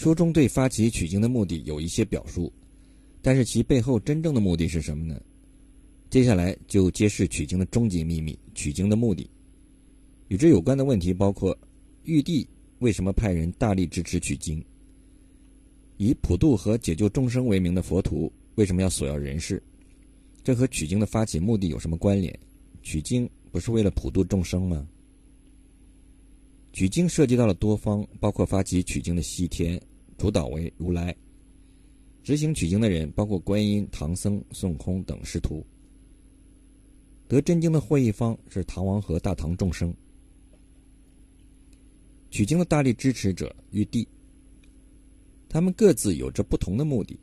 书中对发起取经的目的有一些表述，但是其背后真正的目的是什么呢？接下来就揭示取经的终极秘密——取经的目的。与之有关的问题包括：玉帝为什么派人大力支持取经？以普渡和解救众生为名的佛徒为什么要索要人世？这和取经的发起目的有什么关联？取经不是为了普度众生吗？取经涉及到了多方，包括发起取经的西天，主导为如来；执行取经的人包括观音、唐僧、孙悟空等师徒。得真经的获益方是唐王和大唐众生。取经的大力支持者玉帝，他们各自有着不同的目的。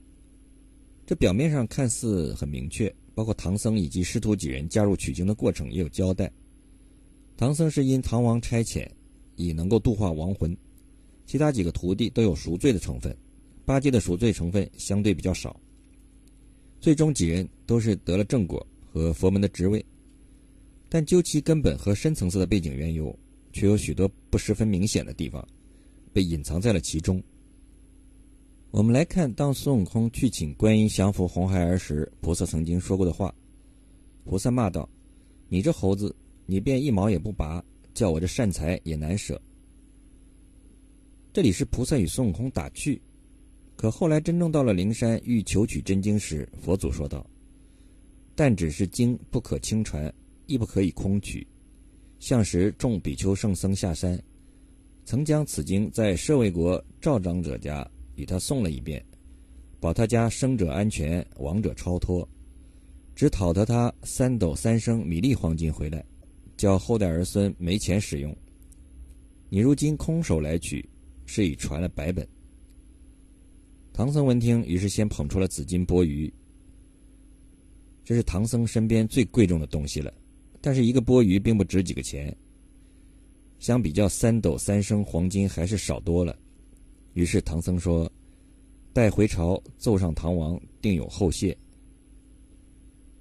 这表面上看似很明确，包括唐僧以及师徒几人加入取经的过程也有交代。唐僧是因唐王差遣。以能够度化亡魂，其他几个徒弟都有赎罪的成分，八戒的赎罪成分相对比较少。最终几人都是得了正果和佛门的职位，但究其根本和深层次的背景缘由，却有许多不十分明显的地方，被隐藏在了其中。我们来看，当孙悟空去请观音降服红孩儿时，菩萨曾经说过的话。菩萨骂道：“你这猴子，你便一毛也不拔。”叫我这善财也难舍。这里是菩萨与孙悟空打趣，可后来真正到了灵山欲求取真经时，佛祖说道：“但只是经不可轻传，亦不可以空取。向时众比丘圣僧下山，曾将此经在舍卫国赵长者家与他送了一遍，保他家生者安全，亡者超脱，只讨得他三斗三升米粒黄金回来。”叫后代儿孙没钱使用，你如今空手来取，是已传了百本。唐僧闻听，于是先捧出了紫金钵盂，这是唐僧身边最贵重的东西了。但是一个钵盂并不值几个钱，相比较三斗三升黄金还是少多了。于是唐僧说：“待回朝奏上唐王，定有后谢。”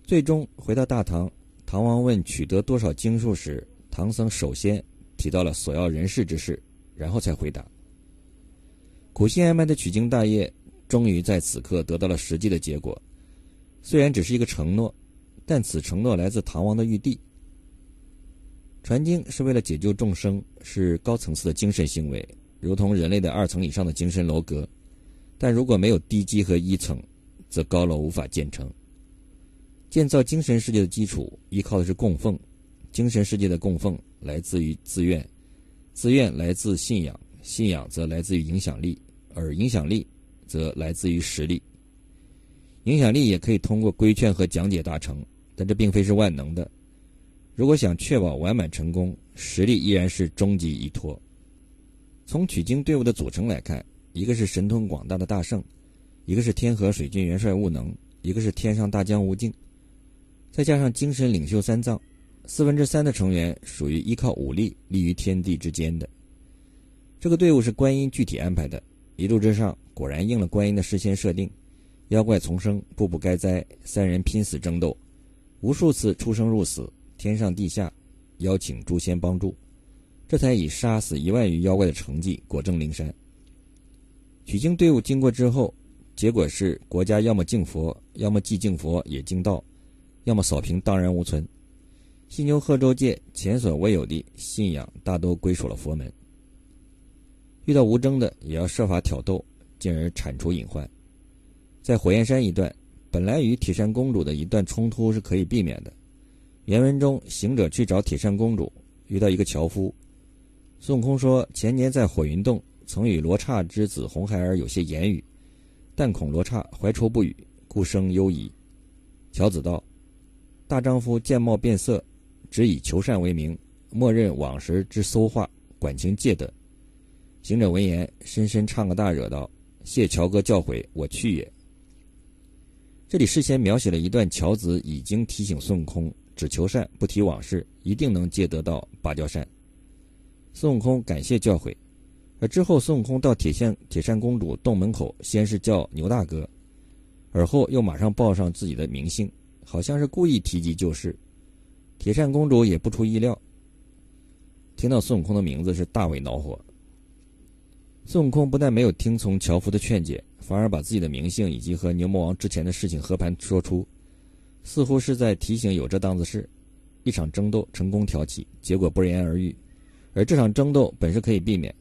最终回到大唐。唐王问取得多少经数时，唐僧首先提到了索要人事之事，然后才回答。苦心哀埋的取经大业，终于在此刻得到了实际的结果。虽然只是一个承诺，但此承诺来自唐王的玉帝。传经是为了解救众生，是高层次的精神行为，如同人类的二层以上的精神楼阁。但如果没有地基和一层，则高楼无法建成。建造精神世界的基础依靠的是供奉，精神世界的供奉来自于自愿，自愿来自信仰，信仰则来自于影响力，而影响力则来自于实力。影响力也可以通过规劝和讲解达成，但这并非是万能的。如果想确保完满成功，实力依然是终极依托。从取经队伍的组成来看，一个是神通广大的大圣，一个是天河水军元帅悟能，一个是天上大将吴敬。再加上精神领袖三藏，四分之三的成员属于依靠武力立于天地之间的。这个队伍是观音具体安排的，一路之上果然应了观音的事先设定，妖怪丛生，步步该灾，三人拼死争斗，无数次出生入死，天上地下，邀请诸仙帮助，这才以杀死一万余妖怪的成绩果证灵山。取经队伍经过之后，结果是国家要么敬佛，要么既敬佛也敬道。要么扫平荡然无存，犀牛贺州界前所未有的信仰大都归属了佛门。遇到无争的，也要设法挑逗，进而铲除隐患。在火焰山一段，本来与铁扇公主的一段冲突是可以避免的。原文中，行者去找铁扇公主，遇到一个樵夫。孙悟空说：“前年在火云洞，曾与罗刹之子红孩儿有些言语，但恐罗刹怀愁不语，故生忧疑。”樵子道。大丈夫见貌变色，只以求善为名，默认往时之搜化，管情戒得。行者闻言，深深唱个大惹道：“谢乔哥教诲，我去也。”这里事先描写了一段乔子已经提醒孙悟空，只求善不提往事，一定能借得到芭蕉扇。孙悟空感谢教诲，而之后孙悟空到铁线铁扇公主洞门口，先是叫牛大哥，而后又马上报上自己的名姓。好像是故意提及旧事，铁扇公主也不出意料，听到孙悟空的名字是大为恼火。孙悟空不但没有听从樵夫的劝解，反而把自己的名姓以及和牛魔王之前的事情和盘说出，似乎是在提醒有这档子事。一场争斗成功挑起，结果不言而喻。而这场争斗本是可以避免，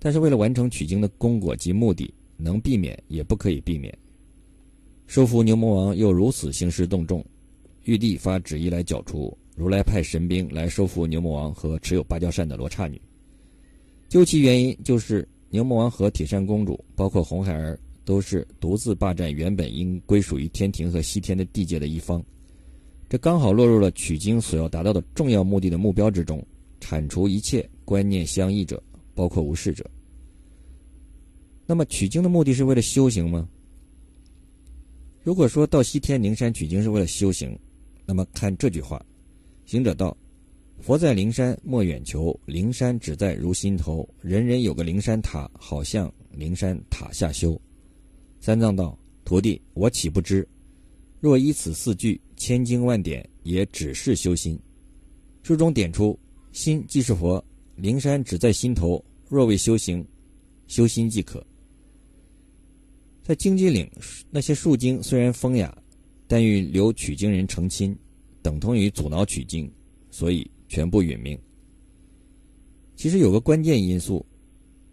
但是为了完成取经的功果及目的，能避免也不可以避免。收服牛魔王又如此兴师动众，玉帝发旨意来剿除，如来派神兵来收服牛魔王和持有芭蕉扇的罗刹女。究其原因，就是牛魔王和铁扇公主，包括红孩儿，都是独自霸占原本应归属于天庭和西天的地界的一方，这刚好落入了取经所要达到的重要目的的目标之中。铲除一切观念相异者，包括无视者。那么取经的目的是为了修行吗？如果说到西天灵山取经是为了修行，那么看这句话：行者道，佛在灵山莫远求，灵山只在如心头。人人有个灵山塔，好像灵山塔下修。三藏道：徒弟，我岂不知？若依此四句，千经万典也只是修心。书中点出。心即是佛，灵山只在心头。若未修行，修心即可。在荆棘岭，那些树精虽然风雅，但与留取经人成亲，等同于阻挠取经，所以全部殒命。其实有个关键因素，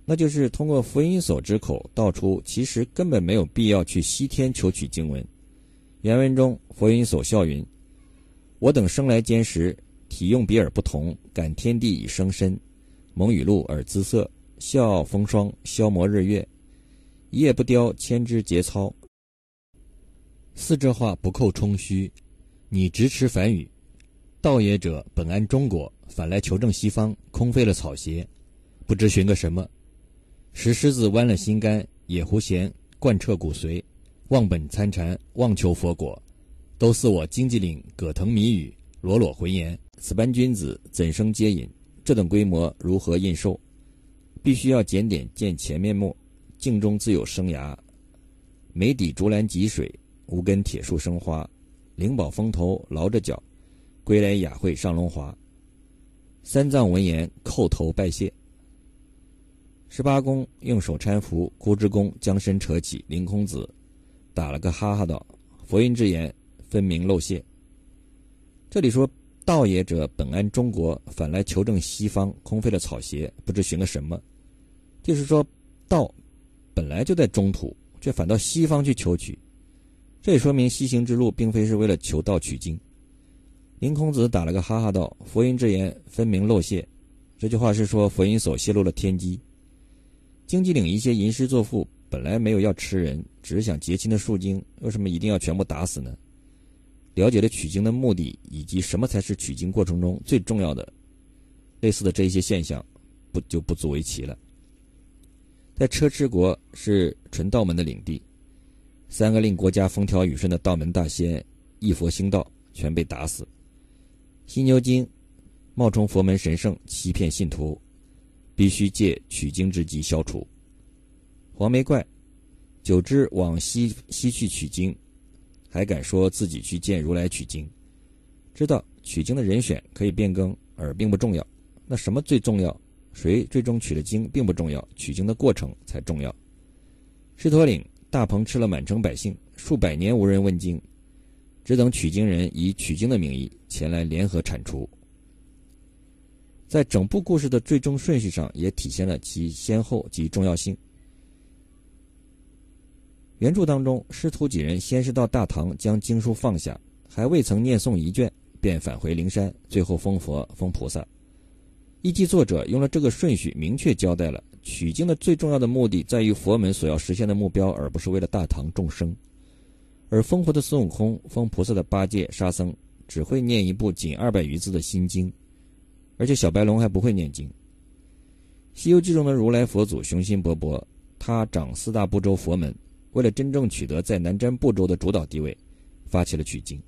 那就是通过佛音所之口道出，其实根本没有必要去西天求取经文。原文中，佛音所笑云：“我等生来坚实。”体用比尔不同，感天地以生身，蒙雨露而姿色，笑傲风霜，消磨日月，一夜不雕，千枝节操。四这话不扣冲虚，你直持梵语，道也者本安中国，反来求证西方，空费了草鞋，不知寻个什么。石狮子弯了心肝，野狐弦贯彻骨髓，忘本参禅，妄求佛果，都似我荆棘岭葛藤谜语，裸裸浑言。此般君子怎生接引？这等规模如何印受？必须要检点见前面目，镜中自有生涯。眉底竹篮汲水，无根铁树生花。灵宝峰头劳着脚，归来雅会上龙华。三藏闻言叩头拜谢。十八公用手搀扶，孤之公将身扯起。凌空子打了个哈哈道：“佛音之言，分明露泄。”这里说。道也者本安中国，反来求证西方，空费了草鞋，不知寻了什么。就是说，道本来就在中土，却反到西方去求取，这也说明西行之路并非是为了求道取经。林空子打了个哈哈道：“佛音之言，分明漏泄。”这句话是说佛音所泄露了天机。荆棘岭一些吟诗作赋本来没有要吃人，只是想结亲的树精，为什么一定要全部打死呢？了解了取经的目的，以及什么才是取经过程中最重要的，类似的这一些现象，不就不足为奇了。在车迟国是纯道门的领地，三个令国家风调雨顺的道门大仙一佛兴道，全被打死。犀牛精冒充佛门神圣，欺骗信徒，必须借取经之机消除。黄眉怪久之往西西去取经。还敢说自己去见如来取经？知道取经的人选可以变更，而并不重要。那什么最重要？谁最终取了经并不重要，取经的过程才重要。狮驼岭大鹏吃了满城百姓，数百年无人问津，只等取经人以取经的名义前来联合铲除。在整部故事的最终顺序上，也体现了其先后及重要性。原著当中，师徒几人先是到大唐将经书放下，还未曾念诵一卷，便返回灵山，最后封佛封菩萨。一记作者用了这个顺序，明确交代了取经的最重要的目的在于佛门所要实现的目标，而不是为了大唐众生。而封佛的孙悟空、封菩萨的八戒、沙僧只会念一部仅二百余字的心经，而且小白龙还不会念经。《西游记》中的如来佛祖雄心勃勃，他掌四大部洲佛门。为了真正取得在南瞻部洲的主导地位，发起了取经。